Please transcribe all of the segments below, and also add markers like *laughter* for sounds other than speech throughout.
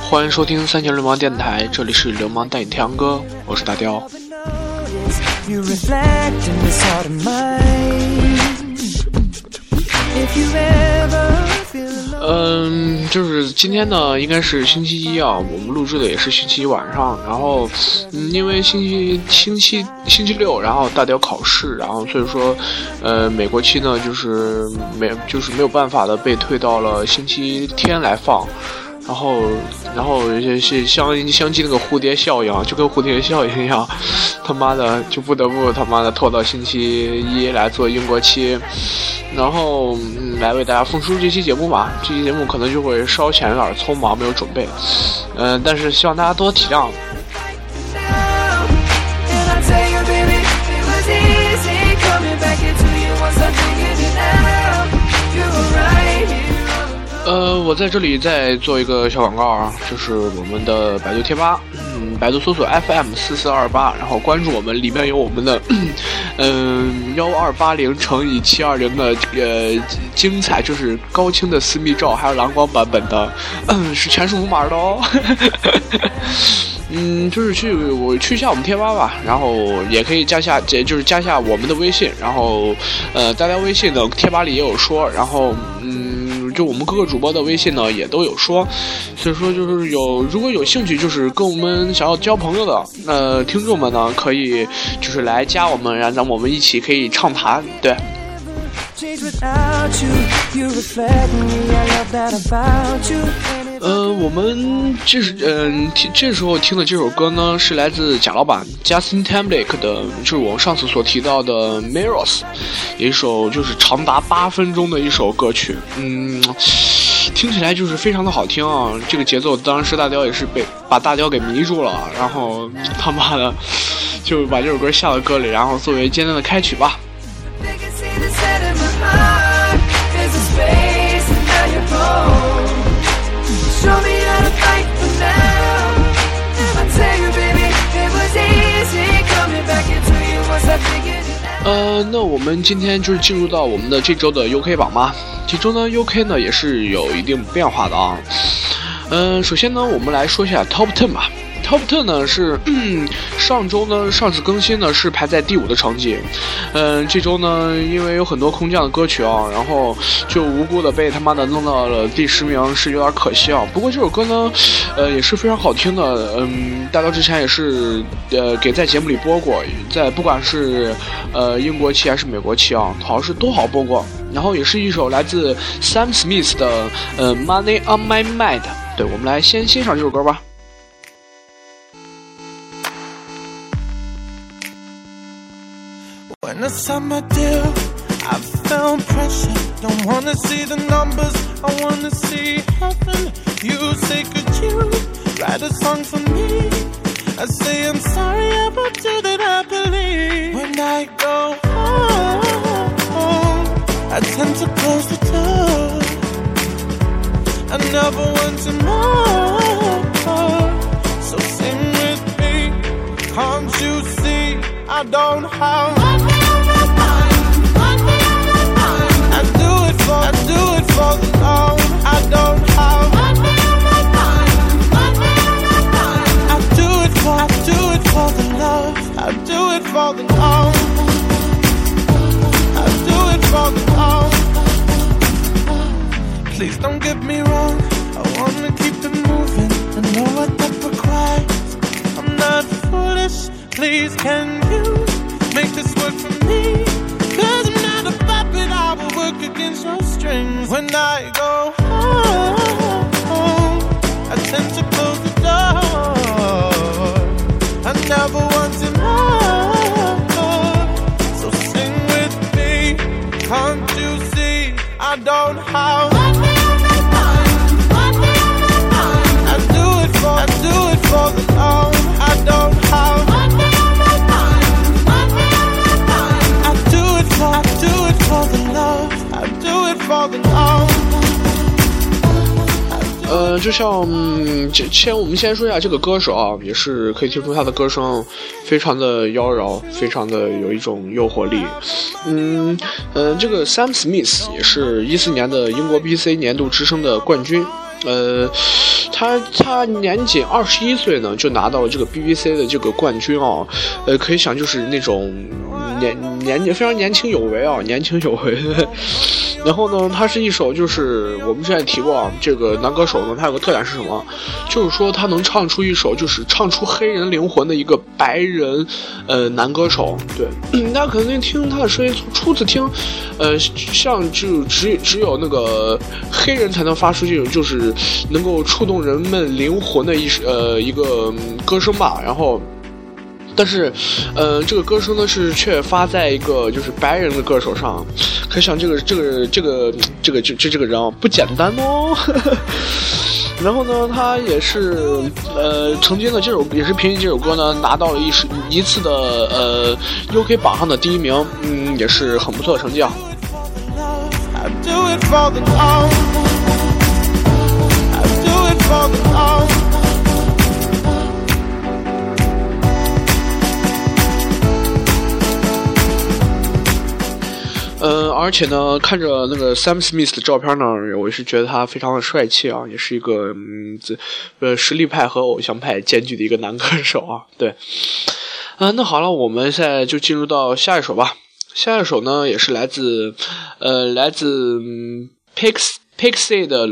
欢迎收听三千流氓电台，这里是流氓带你太阳哥，我是大雕。嗯，就是今天呢，应该是星期一啊，我们录制的也是星期一晚上。然后，嗯，因为星期星期星期六，然后大雕考试，然后所以说，呃，美国期呢就是没就是没有办法的被推到了星期天来放。然后，然后是相相继那个蝴蝶效应，就跟蝴蝶效应一样，他妈的就不得不他妈的拖到星期一来做英国期，然后来为大家奉出这期节目吧。这期节目可能就会稍显有点匆忙，没有准备，嗯，但是希望大家多体谅。我在这里再做一个小广告啊，就是我们的百度贴吧，嗯，百度搜索 FM 四四二八，然后关注我们，里面有我们的，嗯，幺二八零乘以七二零的呃精彩，就是高清的私密照，还有蓝光版本的，嗯，是全是无码的哦。*laughs* 嗯，就是去我去一下我们贴吧吧，然后也可以加下，就是加下我们的微信，然后呃，大家微信的贴吧里也有说，然后嗯。就我们各个主播的微信呢，也都有说，所以说就是有如果有兴趣，就是跟我们想要交朋友的呃听众们呢，可以就是来加我们，然后咱们我们一起可以畅谈，对。呃，我们这是嗯，听这时候听的这首歌呢，是来自贾老板 Justin Timberlake 的，就是我上次所提到的 Mirrors，一首就是长达八分钟的一首歌曲，嗯，听起来就是非常的好听啊。这个节奏，当时大雕也是被把大雕给迷住了，然后他妈的就把这首歌下到歌里，然后作为今天的开曲吧。呃，那我们今天就是进入到我们的这周的 UK 榜吧，其中呢，UK 呢也是有一定变化的啊。嗯，首先呢，我们来说一下 Top Ten 吧。Top Ten 呢是上周呢上次更新呢是排在第五的成绩，嗯，这周呢因为有很多空降的歌曲啊，然后就无辜的被他妈的弄到了第十名，是有点可惜啊。不过这首歌呢，呃也是非常好听的，嗯，大家之前也是呃给在节目里播过，在不管是呃英国期还是美国期啊，好像是都好播过。然后也是一首来自 Sam Smith 的呃 Money on My Mind，对我们来先欣赏这首歌吧。The summer deal, I felt pressure. Don't wanna see the numbers, I wanna see heaven. You say, could you write a song for me? I say, I'm sorry about you that I believe. When I go home, I tend to close the door. I never want to know. So sing with me, can't you see? I don't have. Please don't get me wrong. I wanna keep it moving. I know what that requires. I'm not foolish. Please, can you make this work for me? Work against your strings when I go home. I tend to close the door. 就像这先我们先说一下这个歌手啊，也是可以听出他的歌声非常的妖娆，非常的有一种诱惑力。嗯嗯，这个 Sam Smith 也是一四年的英国 BC 年度之声的冠军。呃，他他年仅二十一岁呢，就拿到了这个 BBC 的这个冠军啊。呃，可以想就是那种年年纪非常年轻有为啊，年轻有为。然后呢，他是一首就是我们之前提过啊，这个男歌手呢，他有个特点是什么？就是说他能唱出一首就是唱出黑人灵魂的一个白人呃男歌手。对，*clears throat* 大家可能听他的声音初次听，呃，像就只只有那个黑人才能发出这种就是能够触动人们灵魂的一呃一个歌声吧。然后。但是，呃，这个歌声呢是却发在一个就是白人的歌手上，可想这个这个这个这个这这这个人啊不简单哦。*laughs* 然后呢，他也是呃曾经的这首也是凭借这首歌呢拿到了一一次的呃 UK 榜上的第一名，嗯，也是很不错的成绩啊。嗯，而且呢，看着那个 Sam Smith 的照片呢，我是觉得他非常的帅气啊，也是一个嗯，这呃实力派和偶像派兼具的一个男歌手啊。*laughs* 对，啊，那好了，我们现在就进入到下一首吧。下一首呢，也是来自呃来自 Pix Pixie 的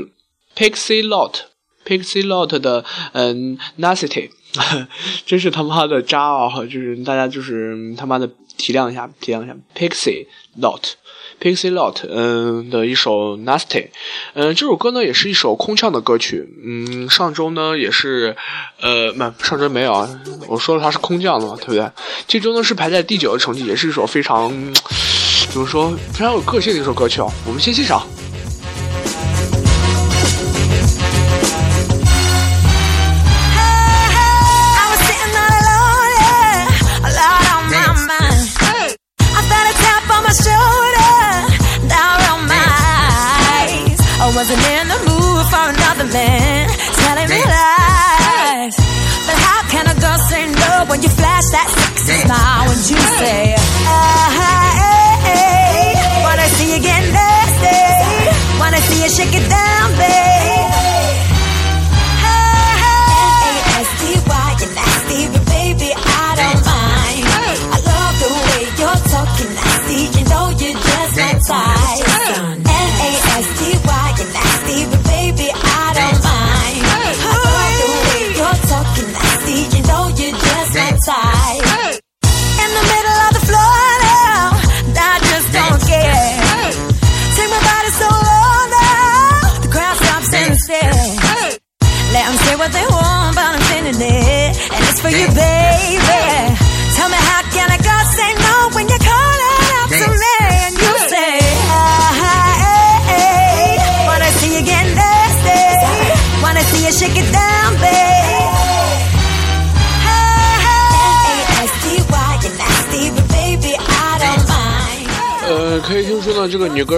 Pixie Lot，Pixie Lot 的嗯 Nasty，*laughs* 真是他妈的渣啊！就是大家就是他妈的。体谅一下，体谅一下，Pixie Pixie Lot，嗯的一首 Nasty，嗯，这首歌呢也是一首空降的歌曲，嗯，上周呢也是，呃，没，上周没有啊，我说了它是空降的嘛，对不对？这周呢是排在第九的成绩，也是一首非常，怎么说，非常有个性的一首歌曲哦，我们先欣赏。touch that sexy smile when you say, hey. Wanna see you get nasty. Wanna see you shake it down.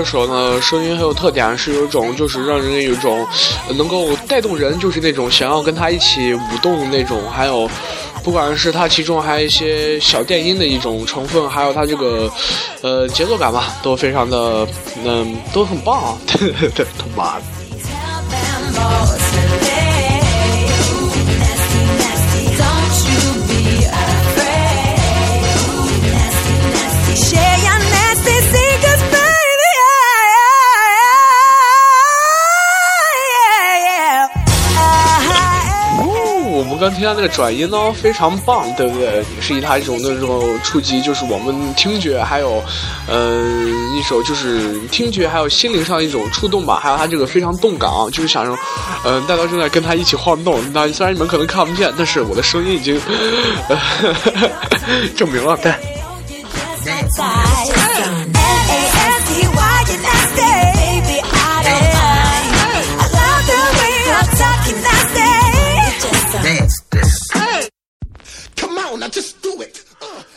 呢，这个女歌手呢，声音很有特点，是有一种就是让人有一种能够带动人，就是那种想要跟他一起舞动那种。还有，不管是他其中还有一些小电音的一种成分，还有他这个呃节奏感吧，都非常的嗯都很棒啊！他妈的。我们刚听到那个转音呢，非常棒，对不对？也是以他一种那种触及，就是我们听觉，还有，嗯，一首就是听觉，还有心灵上的一种触动吧。还有他这个非常动感啊，就是想让，嗯，大家正在跟他一起晃动。那虽然你们可能看不见，但是我的声音已经证明了，对。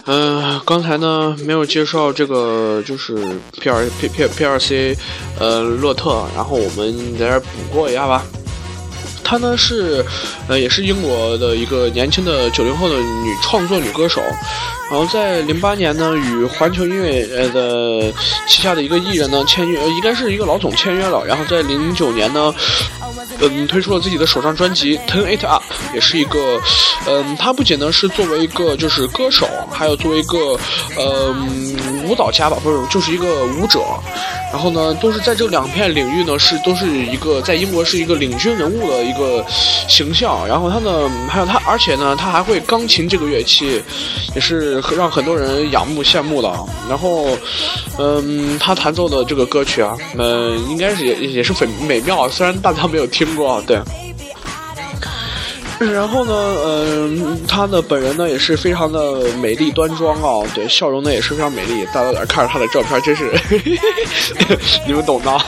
嗯，刚才呢没有介绍这个，就是 P 二 P P P 二 C，呃，洛特，然后我们在这补过一下吧。她呢是，呃，也是英国的一个年轻的九零后的女创作女歌手。然后在零八年呢，与环球音乐呃的旗下的一个艺人呢签约，应该是一个老总签约了。然后在零九年呢。嗯，推出了自己的首张专辑《Turn It Up》，也是一个，嗯，他不仅呢是作为一个就是歌手，还有作为一个，嗯，舞蹈家吧，不是，就是一个舞者。然后呢，都是在这两片领域呢，是都是一个在英国是一个领军人物的一个形象。然后他呢，还有他，而且呢，他还会钢琴这个乐器，也是让很多人仰慕羡慕的。然后，嗯，他弹奏的这个歌曲啊，嗯，应该是也也是很美妙，虽然大家没有听过，对。然后呢，嗯，他的本人呢也是非常的美丽端庄啊，对，笑容呢也是非常美丽。大家在看着他的照片，真是，*laughs* 你们懂的。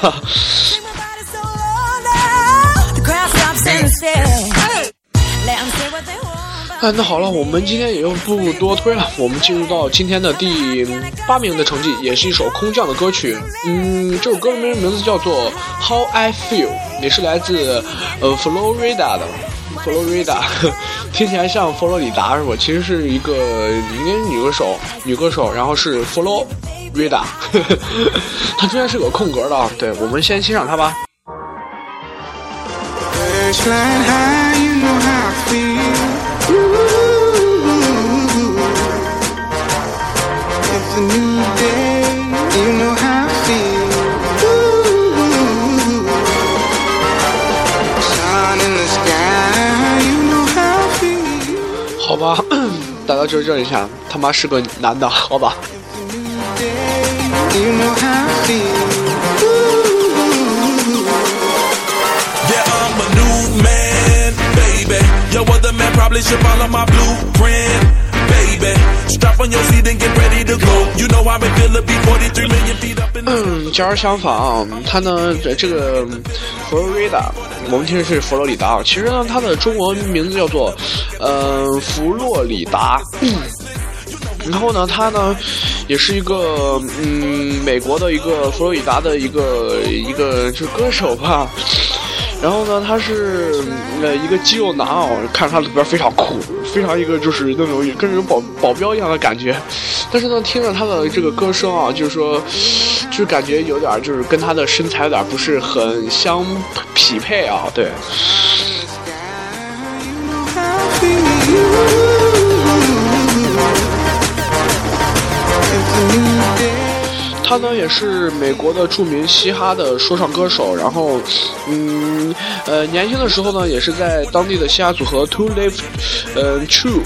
哎，那好了，我们今天也就不多推了，我们进入到今天的第八名的成绩，也是一首空降的歌曲。嗯，这首歌名名字叫做《How I Feel》，也是来自呃佛罗里达的。佛罗里达听起来像佛罗里达是吧？其实是一个应该是女歌手，女歌手，然后是佛罗里达，它中间是有空格的啊。对，我们先欣赏它吧。吧，大家纠正一下，他妈是个男的，好吧。嗯，假如相反啊，他呢，这个佛罗里达，我们听的是佛罗里达，其实呢，它的中文名字叫做，呃，佛罗里达。然后呢，他呢，也是一个嗯，美国的一个佛罗里达的一个一个就歌手吧。然后呢，他是呃一个肌肉男啊，看着他里边非常酷，非常一个就是那种跟人保保镖一样的感觉。但是呢，听着他的这个歌声啊，就是说，就感觉有点就是跟他的身材有点不是很相匹配啊，对。他呢也是美国的著名嘻哈的说唱歌手，然后，嗯，呃，年轻的时候呢也是在当地的嘻哈组合 Two Live，嗯，True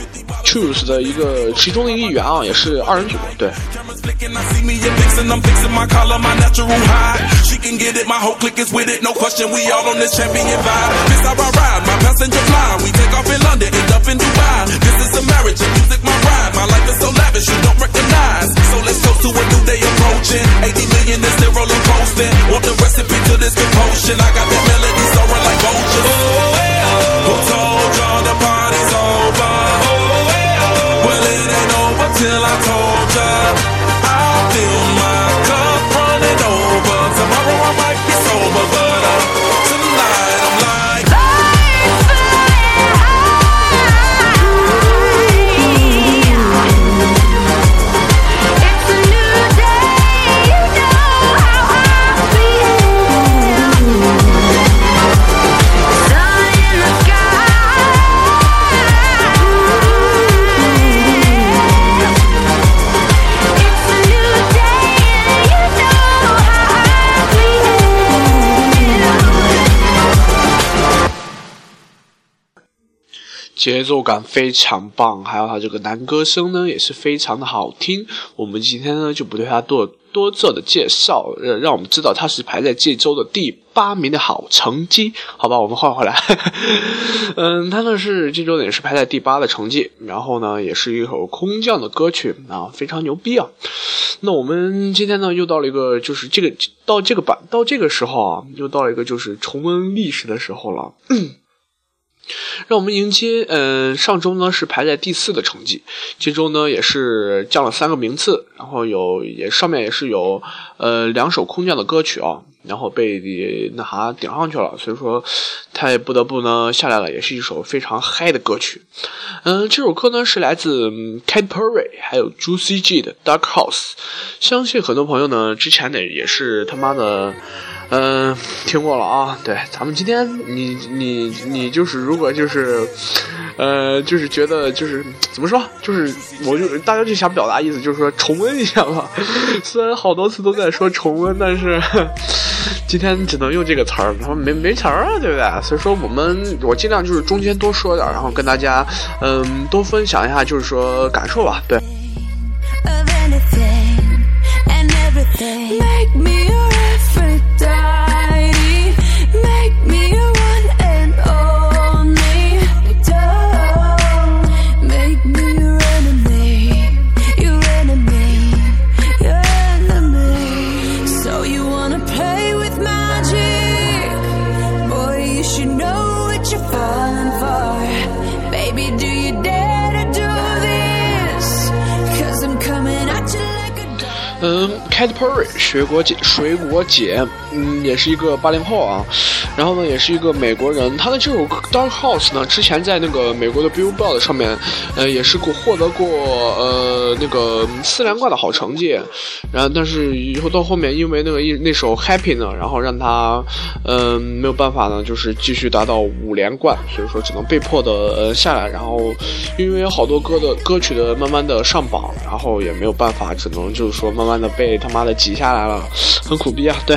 Truth 的一个其中的一个一员啊，也是二人组，对。potion. 80 million is the roller coaster. Want the recipe to this commotion. I got that melody soaring like vultures. Oh, well, who told y'all the party's over? Oh, well, well, it ain't over till I told ya. 节奏感非常棒，还有他这个男歌声呢也是非常的好听。我们今天呢就不对他多多做的介绍，呃，让我们知道他是排在这周的第八名的好成绩，好吧？我们换回来，*laughs* 嗯，他呢是这周也是排在第八的成绩，然后呢也是一首空降的歌曲啊，非常牛逼啊！那我们今天呢又到了一个就是这个到这个版到这个时候啊，又到了一个就是重温历史的时候了。让我们迎接，嗯，上周呢是排在第四的成绩，这周呢也是降了三个名次，然后有也上面也是有，呃，两首空降的歌曲啊，然后被那啥顶上去了，所以说他也不得不呢下来了，也是一首非常嗨的歌曲。嗯，这首歌呢是来自 Katy Perry 还有 Juicy J 的 Dark House，相信很多朋友呢之前呢也是他妈的。嗯，听过了啊。对，咱们今天你你你就是如果就是，呃，就是觉得就是怎么说，就是我就大家就想表达意思，就是说重温一下吧。*laughs* 虽然好多次都在说重温，但是 *laughs* 今天只能用这个词儿，然后没没词儿啊，对不对？所以说我们我尽量就是中间多说点，然后跟大家嗯多分享一下，就是说感受吧。对。everything. Make me your everything. Cat Perry 水果姐，水果姐，嗯，也是一个八零后啊，然后呢，也是一个美国人。他的这首 Dark House 呢，之前在那个美国的 Billboard 上面，呃，也是过获得过呃那个四连冠的好成绩。然后，但是以后到后面，因为那个一那首 Happy 呢，然后让他嗯没有办法呢，就是继续达到五连冠，所以说只能被迫的呃下来。然后，因为有好多歌的歌曲的慢慢的上榜，然后也没有办法，只能就是说慢慢的。被他妈的挤下来了，很苦逼啊！对。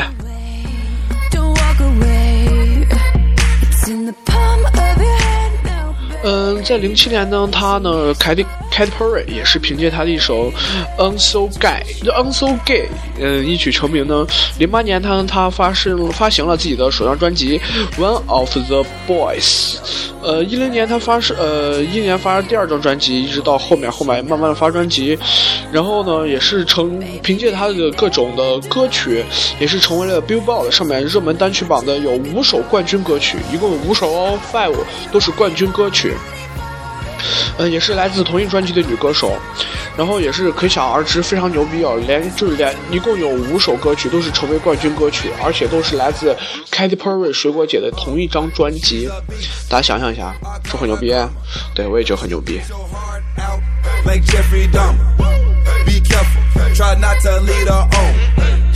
嗯，在零七年呢，他呢，凯蒂凯蒂 Perry 也是凭借他的一首《I'm So Gay》，I'm So Gay，嗯，一曲成名呢。零八年，他他发生发行了自己的首张专辑《One of the Boys》。呃，一零年他发是呃一年发第二张专辑，一直到后面后面慢慢的发专辑，然后呢，也是成凭借他的各种的歌曲，也是成为了 Billboard 上面热门单曲榜的有五首冠军歌曲，一共有五首哦，five 都是冠军歌曲。呃，也是来自同一专辑的女歌手，然后也是可想而知非常牛逼哦，连就是连一共有五首歌曲都是成为冠军歌曲，而且都是来自 Katy Perry 水果姐的同一张专辑，大家想象一下，是很牛逼？对我也觉得很牛逼。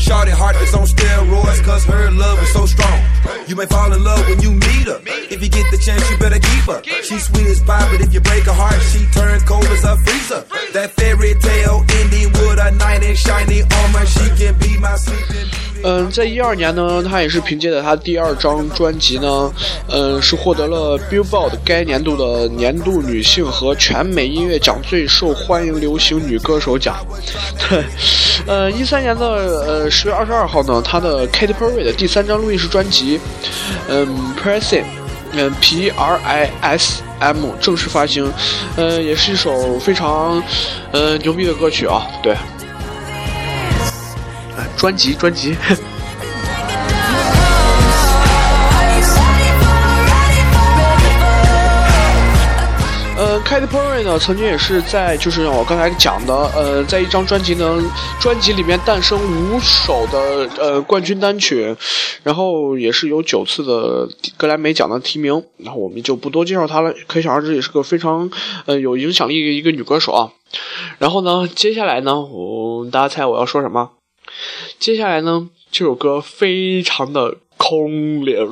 Shorty heart is on steroids cause her love is so strong. You may fall in love when you meet her. If you get the chance, you better keep her. She sweet as pie, but if you break her heart, she turns cold as a freezer. That fairy tale ending with a knight in shiny armor. She can be my sleeping 嗯，在一二年呢，他也是凭借着他第二张专辑呢，嗯，是获得了 Billboard 该年度的年度女性和全美音乐奖最受欢迎流行女歌手奖。对，呃，一三年的呃十月二十二号呢，他的 Katy Perry 的第三张录音室专辑，嗯，Prism，嗯，P R I S M 正式发行，呃，也是一首非常呃牛逼的歌曲啊，对。专辑，专辑。*laughs* 呃，Katy Perry 呢，曾经也是在，就是我刚才讲的，呃，在一张专辑呢，专辑里面诞生五首的呃冠军单曲，然后也是有九次的格莱美奖的提名，然后我们就不多介绍她了，可想而知，也是个非常呃有影响力的一个女歌手啊。然后呢，接下来呢，我大家猜我要说什么？接下来呢，这首歌非常的空灵，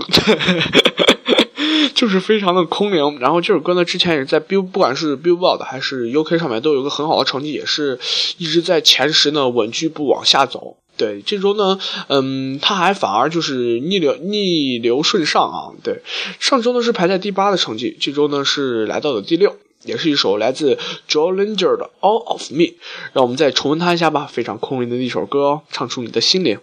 *laughs* 就是非常的空灵。然后这首歌呢，之前也在 Bill 不管是 Billboard 还是 UK 上面都有一个很好的成绩，也是一直在前十呢稳居不往下走。对，这周呢，嗯，他还反而就是逆流逆流顺上啊。对，上周呢是排在第八的成绩，这周呢是来到了第六。也是一首来自 Joe Linger 的 All of Me，让我们再重温它一下吧。非常空灵的一首歌哦，唱出你的心灵。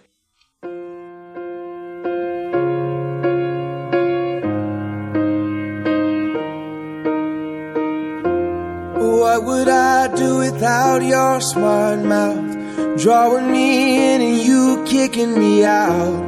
What would I do without your smart mouth? Drawing me in and you kicking me out.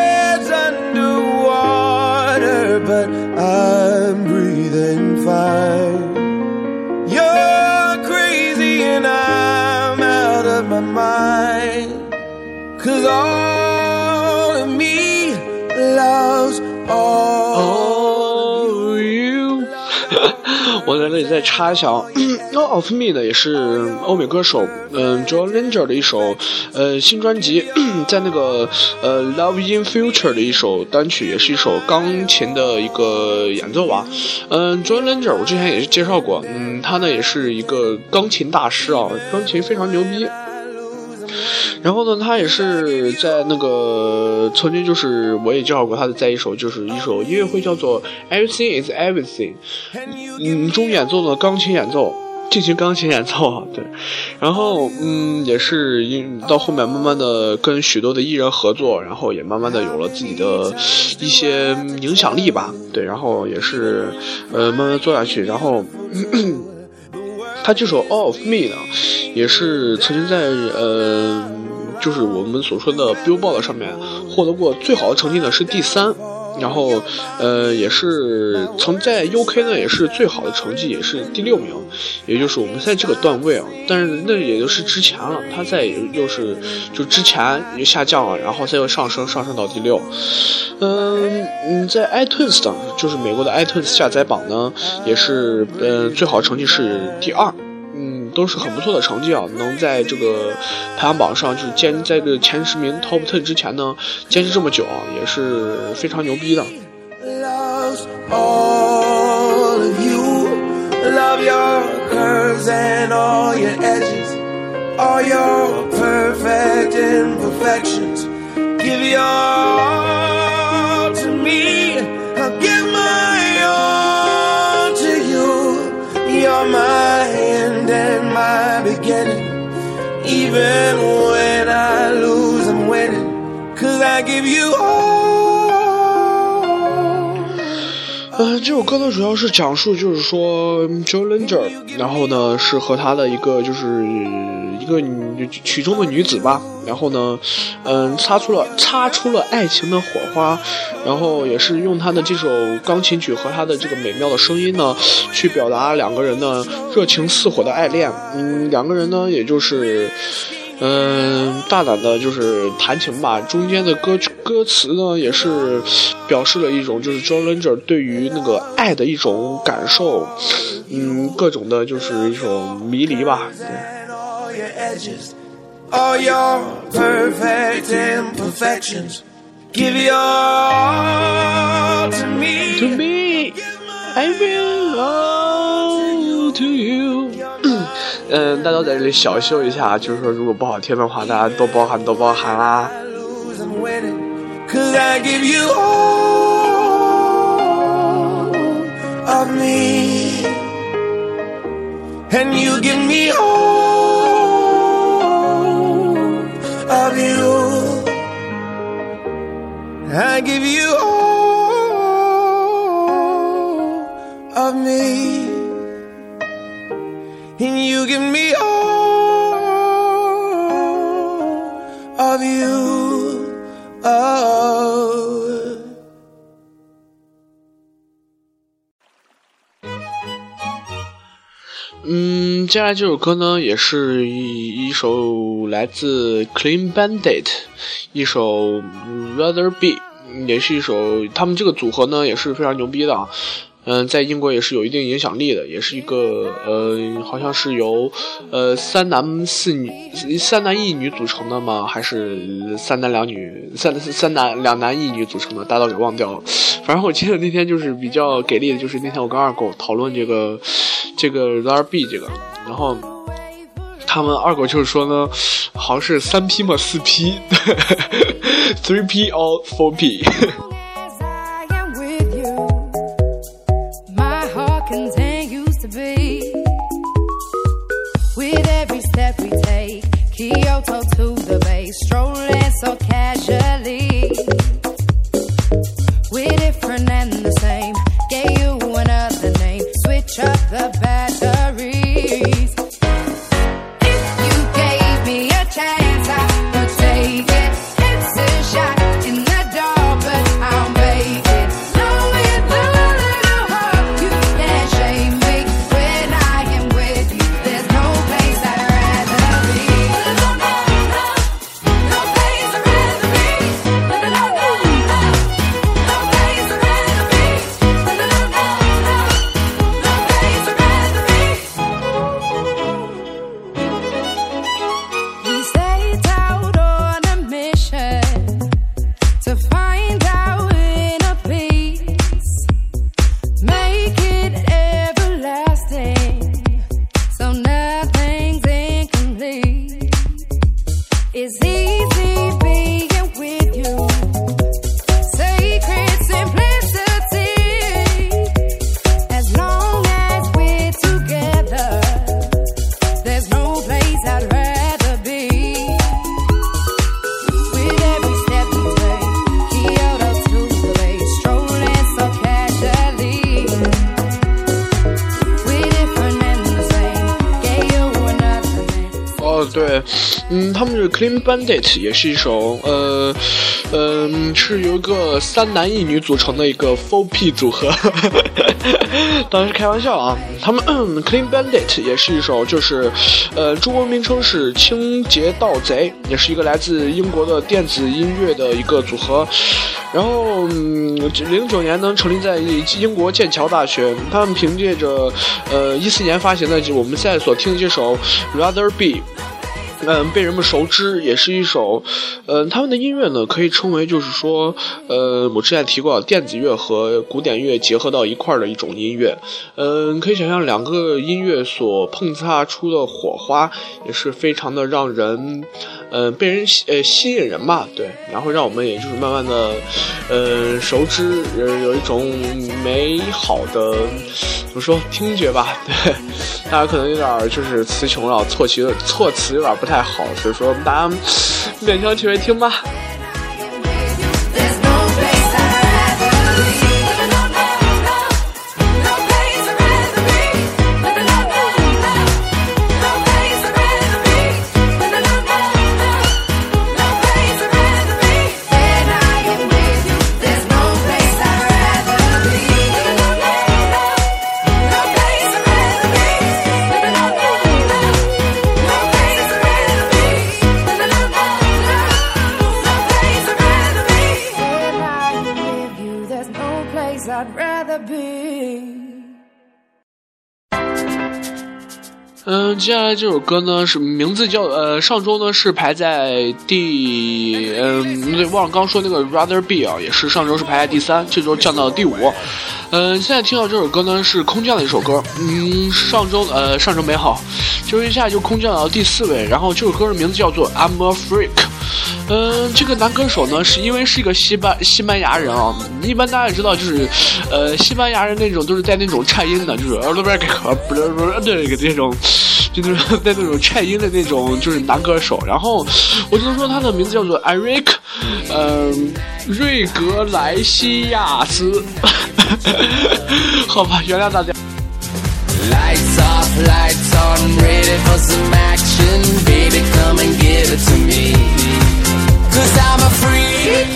Cause all of me loves all you，*laughs* 我在这里再插一下啊，《No of Me》呢也是欧美歌手嗯 John Legend 的一首呃新专辑，*coughs* 在那个呃《Love in Future》的一首单曲，也是一首钢琴的一个演奏吧。嗯，John Legend 我之前也是介绍过，嗯，他呢也是一个钢琴大师啊，钢琴非常牛逼。然后呢，他也是在那个曾经就是我也介绍过他的，在一首就是一首音乐会叫做《Everything Is Everything》，嗯，中演奏的钢琴演奏，进行钢琴演奏啊，对。然后嗯，也是因到后面慢慢的跟许多的艺人合作，然后也慢慢的有了自己的一些影响力吧，对。然后也是呃慢慢做下去，然后。*clears throat* 他这首《All of Me》呢，也是曾经在呃，就是我们所说的 Billboard 上面获得过最好的成绩呢，是第三。然后，呃，也是曾在 UK 呢，也是最好的成绩，也是第六名，也就是我们在这个段位啊。但是那也就是之前了，他在又是就之前又下降了，然后再又上升，上升到第六。嗯嗯，在 iTunes 的，就是美国的 iTunes 下载榜呢，也是呃最好成绩是第二。嗯都是很不错的成绩啊，能在这个排行榜上就是坚在这前十名 top ten 之前呢，坚持这么久啊，也是非常牛逼的。Even when I lose, I'm winning. Cause I give you all. 呃，这首歌呢，主要是讲述，就是说，Joe Linger，然后呢，是和他的一个，就是一个曲中的女子吧，然后呢，嗯，擦出了擦出了爱情的火花，然后也是用他的这首钢琴曲和他的这个美妙的声音呢，去表达两个人的热情似火的爱恋。嗯，两个人呢，也就是，嗯，大胆的就是弹琴吧。中间的歌曲歌词呢，也是表示了一种就是 John Legend 对于那个爱的一种感受，嗯，各种的就是一种迷离吧。Give your all to me. To me, I belong to you. 嗯，大家在这里小秀一下，就是说，如果不好听的话，大家多包涵，多包涵啦。Cause I give you all of me, and you give me all. of you. I give you all of me, and you give me all of you. 接下来这首歌呢，也是一一首来自 Clean Bandit，一首 Rather Be，也是一首他们这个组合呢也是非常牛逼的啊。嗯，在英国也是有一定影响力的，也是一个呃，好像是由呃三男四女、三男一女组成的吗？还是三男两女、三三男两男一女组成的？大到给忘掉了。反正我记得那天就是比较给力的，就是那天我跟二狗讨论这个这个 R B 这个，然后他们二狗就是说呢，好像是三 P 嘛，四 P，three *laughs* P or four P。Strolling. Bandit，也是一首呃，嗯，是由一个三男一女组成的一个 Four P 组合，*laughs* 当然是开玩笑啊。他们 Clean Bandit 也是一首，就是呃，中文名称是清洁盗贼，也是一个来自英国的电子音乐的一个组合。然后零九年呢，成立在英国剑桥大学。他们凭借着呃一四年发行的就我们现在所听的这首 Rather Be。嗯，被人们熟知，也是一首，嗯，他们的音乐呢，可以称为就是说，呃，我之前提过，电子乐和古典乐结合到一块儿的一种音乐，嗯，可以想象两个音乐所碰擦出的火花，也是非常的让人，呃，被人呃吸引人吧，对，然后让我们也就是慢慢的，呃，熟知，呃，有一种美好的怎么说听觉吧，对，大家可能有点就是词穷了，措词措辞有点不太。好，所以说大家勉强体会听吧。接下来这首歌呢是名字叫呃，上周呢是排在第嗯，对，忘了刚说那个 Rather Be 啊，也是上周是排在第三，这周降到第五。嗯，现在听到这首歌呢是空降的一首歌，嗯，上周呃上周美好，就一下就空降到第四位，然后这首歌的名字叫做 I'm a Freak。嗯，这个男歌手呢，是因为是一个西班西班牙人啊。一般大家也知道，就是，呃，西班牙人那种都是带那种颤音的，就是呃不是不是不是对那种，就是带那种颤音的那种，就是男歌手。然后我就说他的名字叫做艾瑞克，嗯，瑞格莱西亚斯。好吧，原谅大家。Lights off, lights on, ready for some action. Baby, come and give it to me. Cause I'm a freak.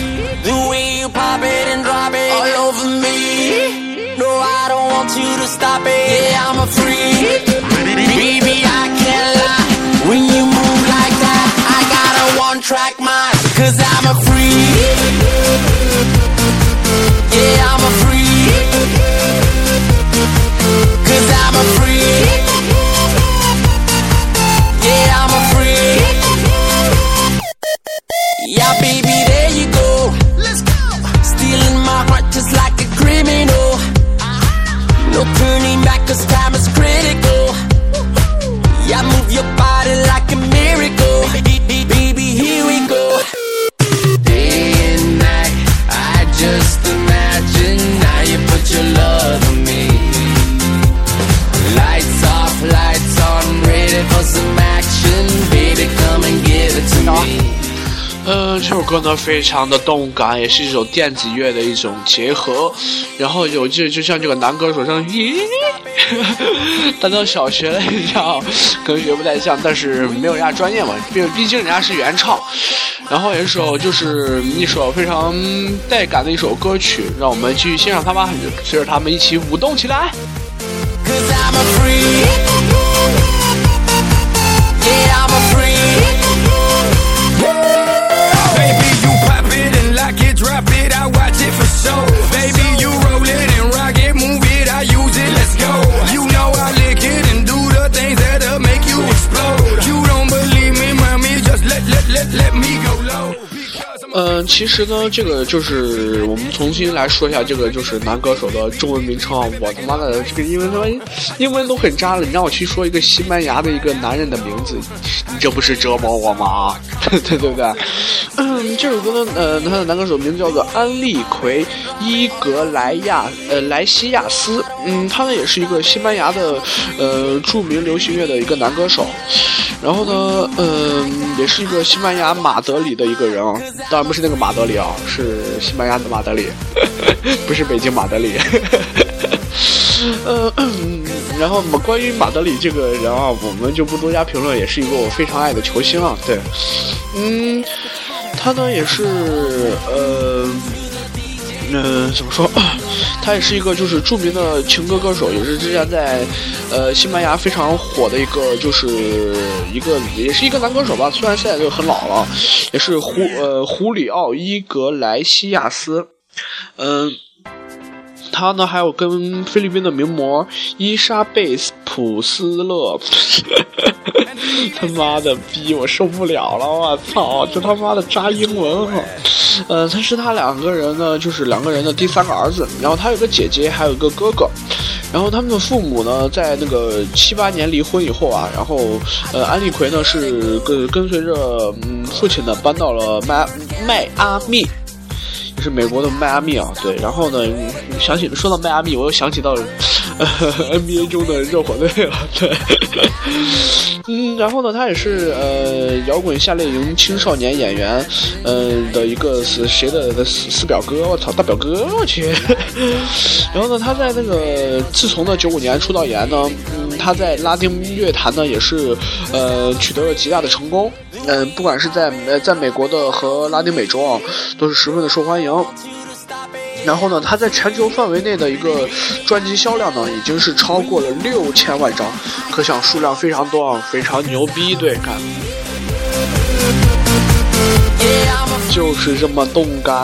The way you pop it and drop it all over me. No, I don't want you to stop it. Yeah, I'm a freak. Track mind. Cause I'm a freak. Yeah, I'm a freak. Cause I'm a freak Yeah, I'm a freak Yeah, baby, 呃，这首歌呢非常的动感，也是一首电子乐的一种结合。然后有就就像这个男歌手唱，咦，*laughs* 弹到小学了一样，可能学不太像，但是没有人家专业嘛，毕毕竟人家是原唱。然后一首就是一首非常带感的一首歌曲，让我们继续欣赏它吧，随着他们一起舞动起来。Cause I'm a freak different soul, Baby, you roll it and roll 嗯，其实呢，这个就是我们重新来说一下这个就是男歌手的中文名称啊。我他妈的这个英文他妈英文都很渣了，你让我去说一个西班牙的一个男人的名字，你这不是折磨我吗？*laughs* 对对对不对？嗯，这首歌呢，呃，他的男歌手名字叫做安利奎伊格莱亚呃莱西亚斯，嗯，他呢也是一个西班牙的呃著名流行乐的一个男歌手，然后呢，嗯，也是一个西班牙马德里的一个人啊，当然。不是那个马德里啊，是西班牙的马德里，*laughs* 不是北京马德里。*laughs* 呃，然后关于马德里这个人啊，我们就不多加评论，也是一个我非常爱的球星啊。对，嗯，他呢也是呃。嗯，怎么说？*clears throat* 他也是一个就是著名的情歌歌手，也是之前在呃西班牙非常火的一个，就是一个也是一个男歌手吧。虽然现在就很老了，也是胡呃胡里奥伊格莱西亚斯。嗯，他呢还有跟菲律宾的名模伊莎贝斯普斯勒。*laughs* 他妈的逼，我受不了了！我操，这他妈的扎英文哈。呃，他是他两个人呢，就是两个人的第三个儿子。然后他有个姐姐，还有一个哥哥。然后他们的父母呢，在那个七八年离婚以后啊，然后呃，安利奎呢是跟跟随着嗯父亲呢搬到了迈迈阿密，是美国的迈阿密啊。对，然后呢，想起说到迈阿密，我又想起到 *laughs* NBA 中的热火队了。对。嗯，然后呢，他也是呃摇滚夏令营青少年演员，嗯的一个是谁的的四四表哥，我操大表哥我去。*laughs* 然后呢，他在那个自从呢九五年出道以来呢，嗯，他在拉丁乐坛呢也是呃取得了极大的成功，嗯，不管是在呃在美国的和拉丁美洲啊，都是十分的受欢迎。然后呢，他在全球范围内的一个专辑销量呢，已经是超过了六千万张，可想数量非常多啊，非常牛逼，对，看。就是这么动感，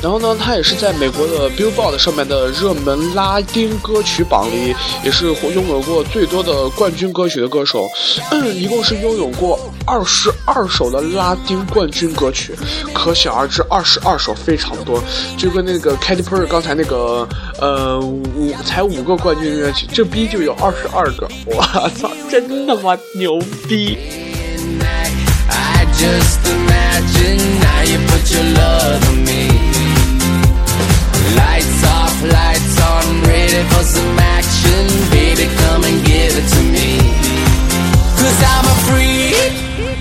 然后呢，他也是在美国的 Billboard 上面的热门拉丁歌曲榜里，也是拥有过最多的冠军歌曲的歌手，嗯一共是拥有过二十二首的拉丁冠军歌曲，可想而知，二十二首非常多，就跟那个 Katy Perry 刚才那个，呃，五才五个冠军歌曲，这逼就有二十二个，我操，真他妈牛逼。Now you put your love on me. Lights off, lights on, ready for some action. Baby, come and give it to I'm a freak.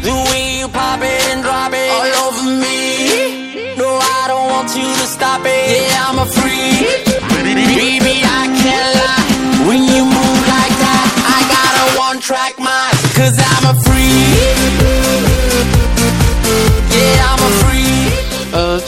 The way you pop it and drop it all over me. No, I don't want you to stop it. Yeah, I'm a freak. Baby, I can't lie. When you move like that, I got a one track mind. Cause I'm a freak.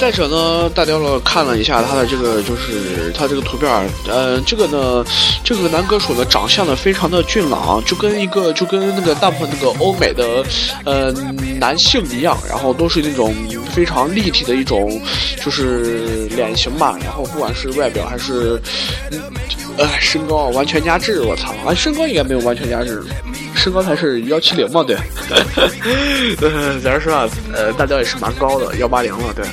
再者呢，大雕了看了一下他的这个，就是他这个图片呃，这个呢，这个男歌手的长相呢，非常的俊朗，就跟一个就跟那个大部分那个欧美的呃男性一样，然后都是那种非常立体的一种就是脸型吧，然后不管是外表还是呃身高完全压制，我操，啊身高应该没有完全压制。身高才是幺七零嘛，对。呃，假如说啊，呃，大雕也是蛮高的，幺八零了，对。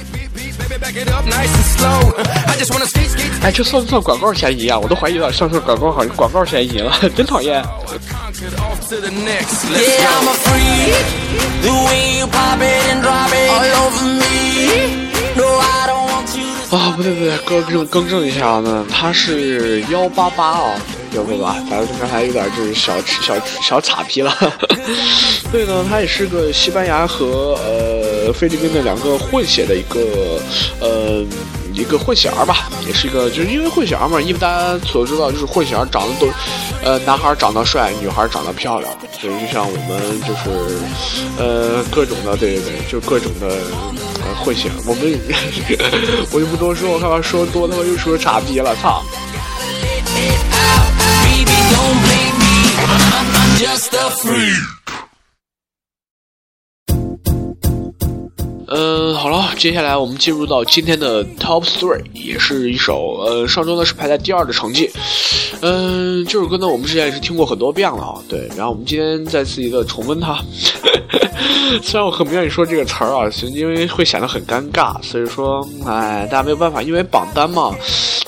哎，这算不算广告嫌疑啊？我都怀疑了，像是广告好像广告嫌疑了，真讨厌。啊，不对不对，更正更正一下呢，他是幺八八啊。要不吧，反正刚才有点就是小小小岔劈了。*laughs* 所以呢，他也是个西班牙和呃菲律宾的两个混血的一个呃一个混血儿吧，也是一个就是因为混血儿嘛，因为大家所知道就是混血儿长得都呃男孩长得帅，女孩长得漂亮，所以就像我们就是呃各种的对对对，就各种的混血，我们 *laughs* 我就不多说，我害怕说多他妈又说岔劈了，操。嗯，好了，接下来我们进入到今天的 Top Three，也是一首呃上周呢是排在第二的成绩。嗯，这首歌呢我们之前也是听过很多遍了啊，对，然后我们今天再次一个重温它。*laughs* 虽然我很不愿意说这个词儿啊，因为会显得很尴尬，所以说，哎，大家没有办法，因为榜单嘛。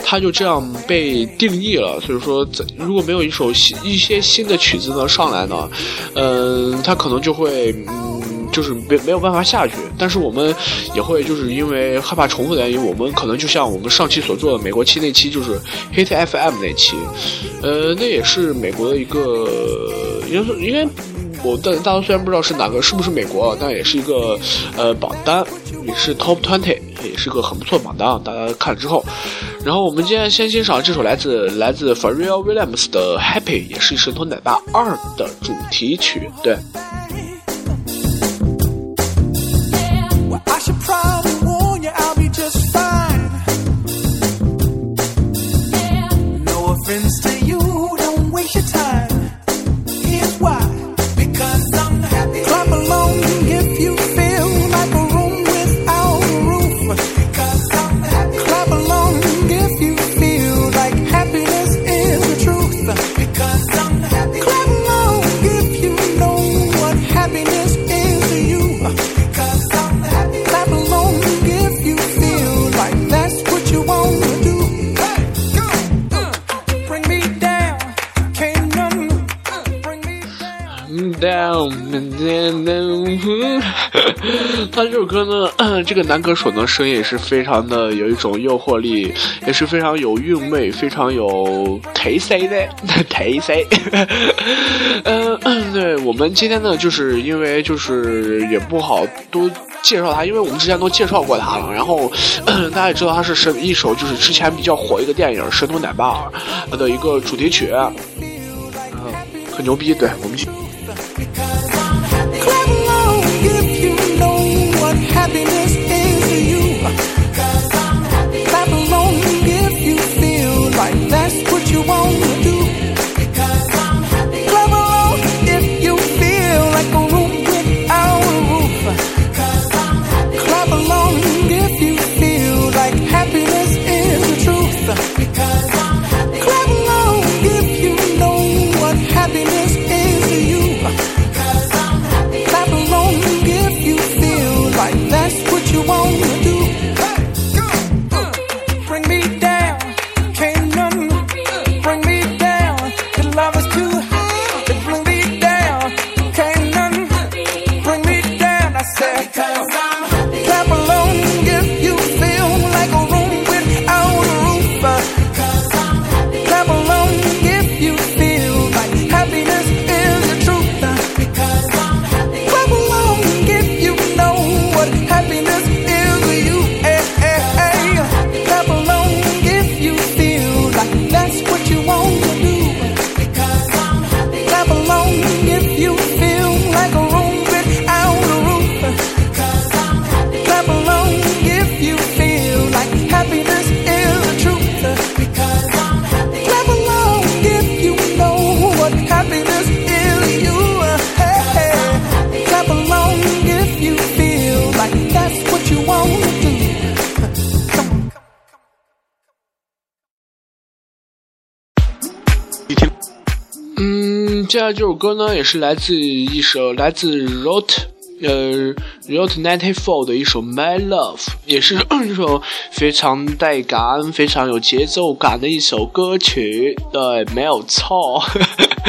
它就这样被定义了，所以说，如果没有一首新一些新的曲子呢上来呢，嗯，它可能就会，嗯，就是没没有办法下去。但是我们也会就是因为害怕重复的原因，我们可能就像我们上期所做的美国期那期，就是 Hit FM 那期，呃，那也是美国的一个，应该应该我大大家虽然不知道是哪个是不是美国，但也是一个呃榜单，也是 Top Twenty。也是个很不错的榜单，大家看了之后。然后我们今天先欣赏这首来自来自 f a r r e l l Williams 的 Happy，也是《神偷奶爸二》的主题曲，对。这个男歌手呢，声音也是非常的有一种诱惑力，也是非常有韵味，非常有特色的 *laughs* 特色。*laughs* 嗯，对我们今天呢，就是因为就是也不好多介绍他，因为我们之前都介绍过他了。然后大家也知道他是神一首就是之前比较火一个电影《神偷奶爸》的一个主题曲，嗯，很牛逼。对我们。下来这首歌呢，也是来自一首来自 Rot，呃，Rot Ninety Four 的一首 My Love，也是 *coughs* 一首非常带感、非常有节奏感的一首歌曲。对，没有错，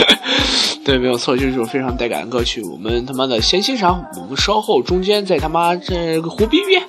*laughs* 对，没有错，就是一首非常带感的歌曲。我们他妈的先欣赏，我们稍后中间再他妈这个胡逼逼。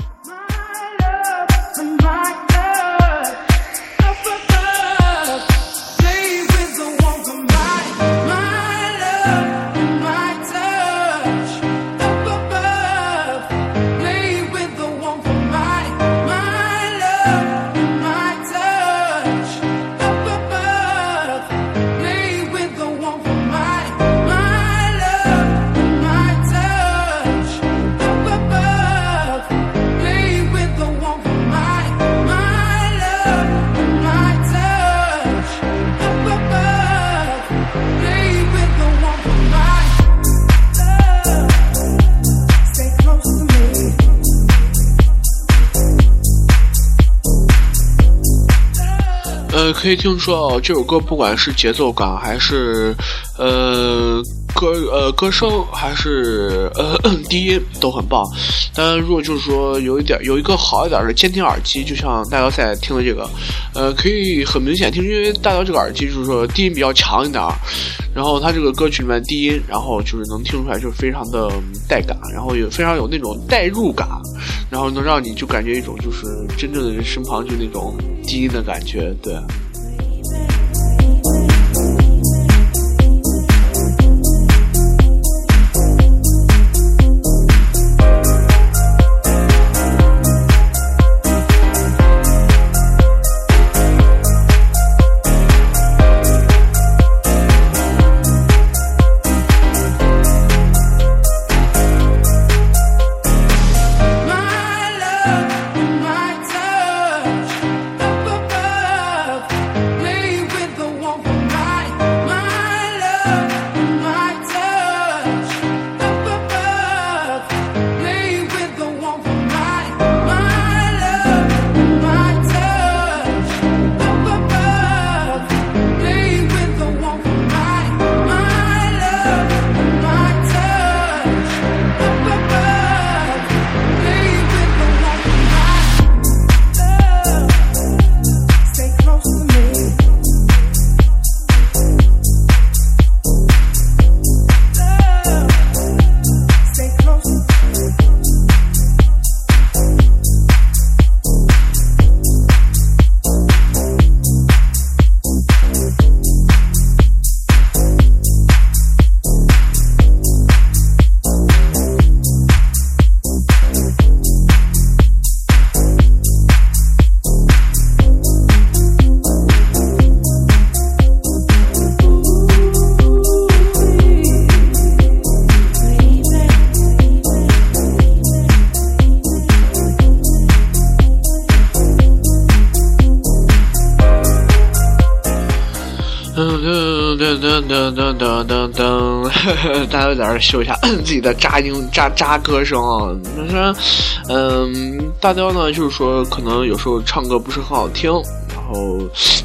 可以听说哦，这首歌不管是节奏感，还是呃歌呃歌声，还是呃 *clears throat* 低音都很棒。但如果就是说有一点有一个好一点的监听耳机，就像大姚在听的这个，呃，可以很明显听，因为大姚这个耳机就是说低音比较强一点，然后它这个歌曲里面低音，然后就是能听出来就是非常的带感，然后也非常有那种代入感，然后能让你就感觉一种就是真正的人身旁就那种低音的感觉，对。噔，大家都在这秀一下 *clears throat* 自己的渣音渣渣歌声啊。但是，嗯，大雕呢，就是说可能有时候唱歌不是很好听，然后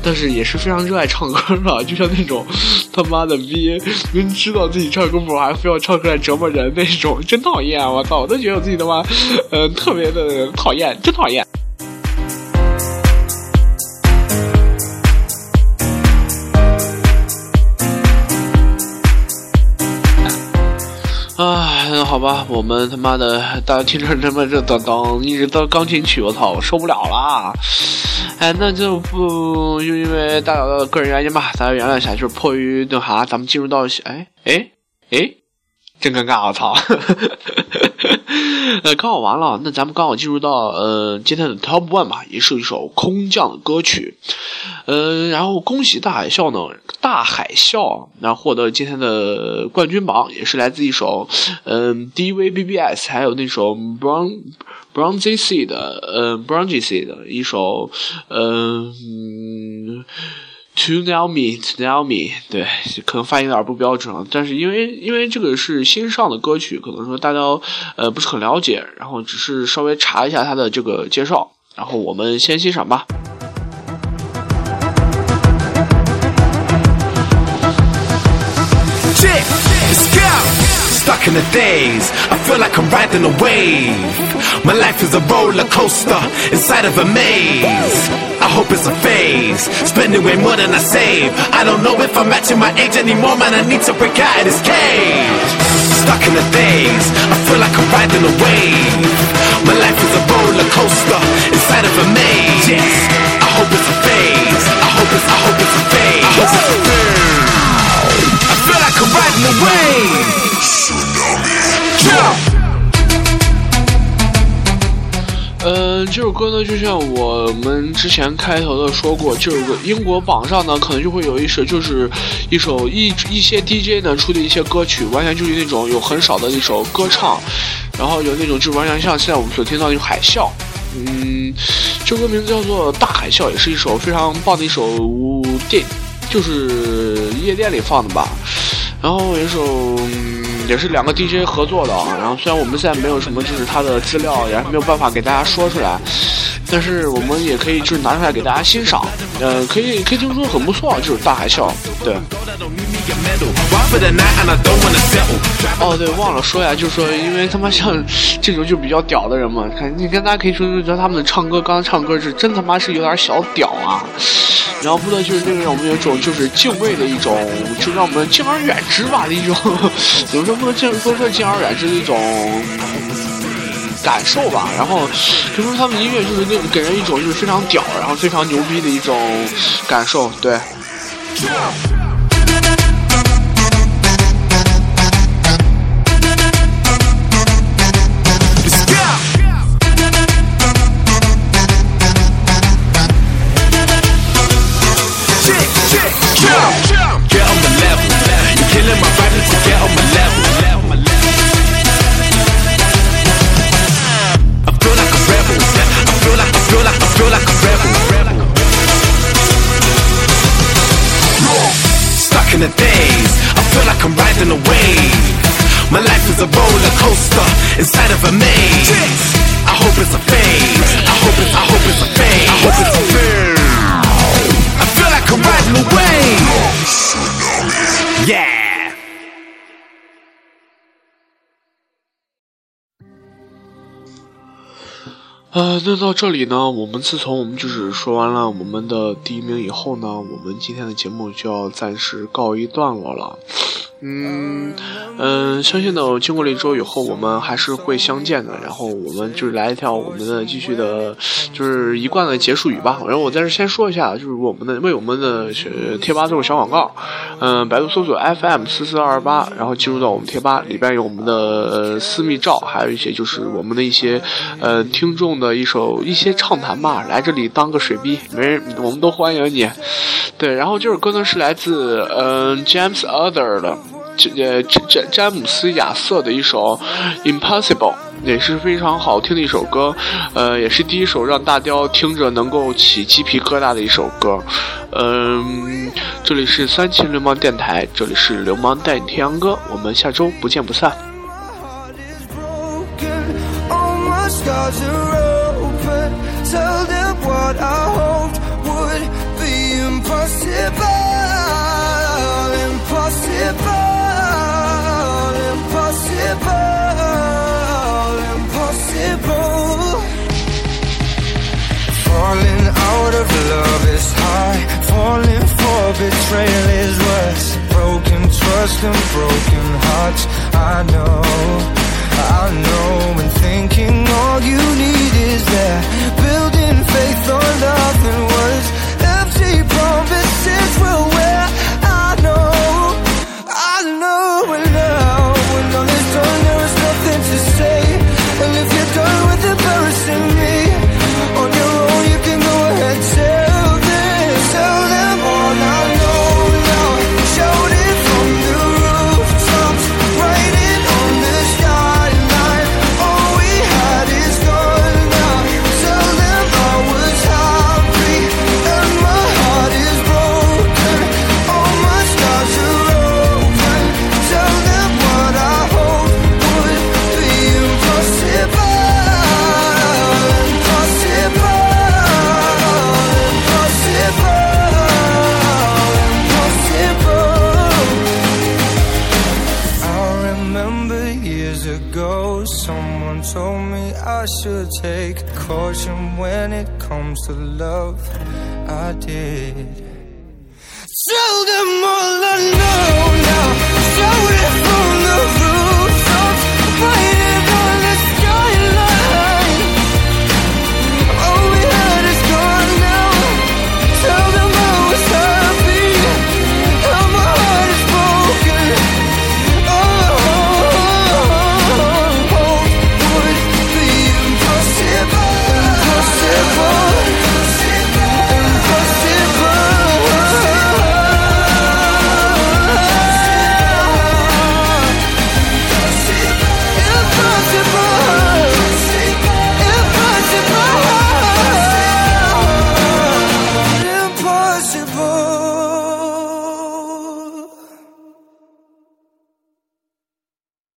但是也是非常热爱唱歌的，就像那种他妈的逼，明知道自己唱歌不好，还非要唱出来折磨人那种，真讨厌！我操，我都觉得我自己他妈，呃，特别的讨厌，真讨厌。吧，我们他妈的，大家听着他妈这当当一直到钢琴曲，我操，我受不了了。哎，那就不就因为大家的个人原因吧，大家原谅一下，就是迫于那啥，咱们进入到哎哎哎，真尴尬，我操。呃，刚好完了，那咱们刚好进入到呃今天的 Top One 吧，也是一首空降的歌曲。呃，然后恭喜大海啸呢，大海啸然后获得今天的冠军榜，也是来自一首嗯 DVBBS，还有那首 Brown Brown Z C 的呃 Brown Z C 的一首嗯。To know me, to know me，对，可能发音有点不标准，但是因为因为这个是新上的歌曲，可能说大家呃不是很了解，然后只是稍微查一下它的这个介绍，然后我们先欣赏吧。Stuck in the days, I feel like I'm riding a wave. My life is a roller coaster inside of a maze. I hope it's a phase. Spending way more than I save. I don't know if I'm matching my age anymore, man. I need to break out of this cage. Stuck in the days, I feel like I'm riding a wave. My life is a roller coaster inside of a maze. Yes, I hope it's a phase. I hope it's, I hope it's a phase. Feel like I'm riding a wave. Tsunami. Jump. 嗯，这首歌呢，就像我们之前开头的说过，这首歌英国榜上呢，可能就会有一首，就是一首一一些 DJ 呢出的一些歌曲，完全就是那种有很少的一首歌唱，然后有那种就完全像现在我们所听到那种海啸。嗯，这歌名字叫做《大海啸》，也是一首非常棒的一首电，就是夜店里放的吧。然后有一首。也是两个 DJ 合作的啊，然后虽然我们现在没有什么就是他的资料，也没有办法给大家说出来，但是我们也可以就是拿出来给大家欣赏，呃，可以可以听说很不错，就是大海啸，对。哦，对，忘了说呀，就是说，因为他妈像这种就比较屌的人嘛，看你跟大家可以说说，觉得他们唱歌，刚刚唱歌是真他妈是有点小屌啊。然后不能就是那个让我们有一种就是敬畏的一种，就让我们敬而远之吧的一种，怎么说不能敬不能说敬而远之的一种感受吧。然后就说他们音乐就是那给人一种就是非常屌，然后非常牛逼的一种感受，对。away，那到这里呢，我们自从我们就是说完了我们的第一名以后呢，我们今天的节目就要暂时告一段落了。嗯嗯，相信呢，经过了一周以后，我们还是会相见的。然后我们就是来一条我们的继续的，就是一贯的结束语吧。然后我在这先说一下，就是我们的为我们的贴吧做个小广告。嗯，百度搜索 FM 四四二八，然后进入到我们贴吧里边有我们的私密照，还有一些就是我们的一些呃听众的一首一些畅谈吧。来这里当个水逼，没人，我们都欢迎你。对，然后这首歌呢是来自嗯 James Other 的。呃詹詹姆斯亚瑟的一首《Impossible》，也是非常好听的一首歌，呃，也是第一首让大雕听着能够起鸡皮疙瘩的一首歌。嗯，这里是三秦流氓电台，这里是流氓带你听歌，我们下周不见不散。Betrayal is worse. Broken trust and broken hearts. I know, I know And thinking all you need is there. Building faith on nothing words. Empty promises will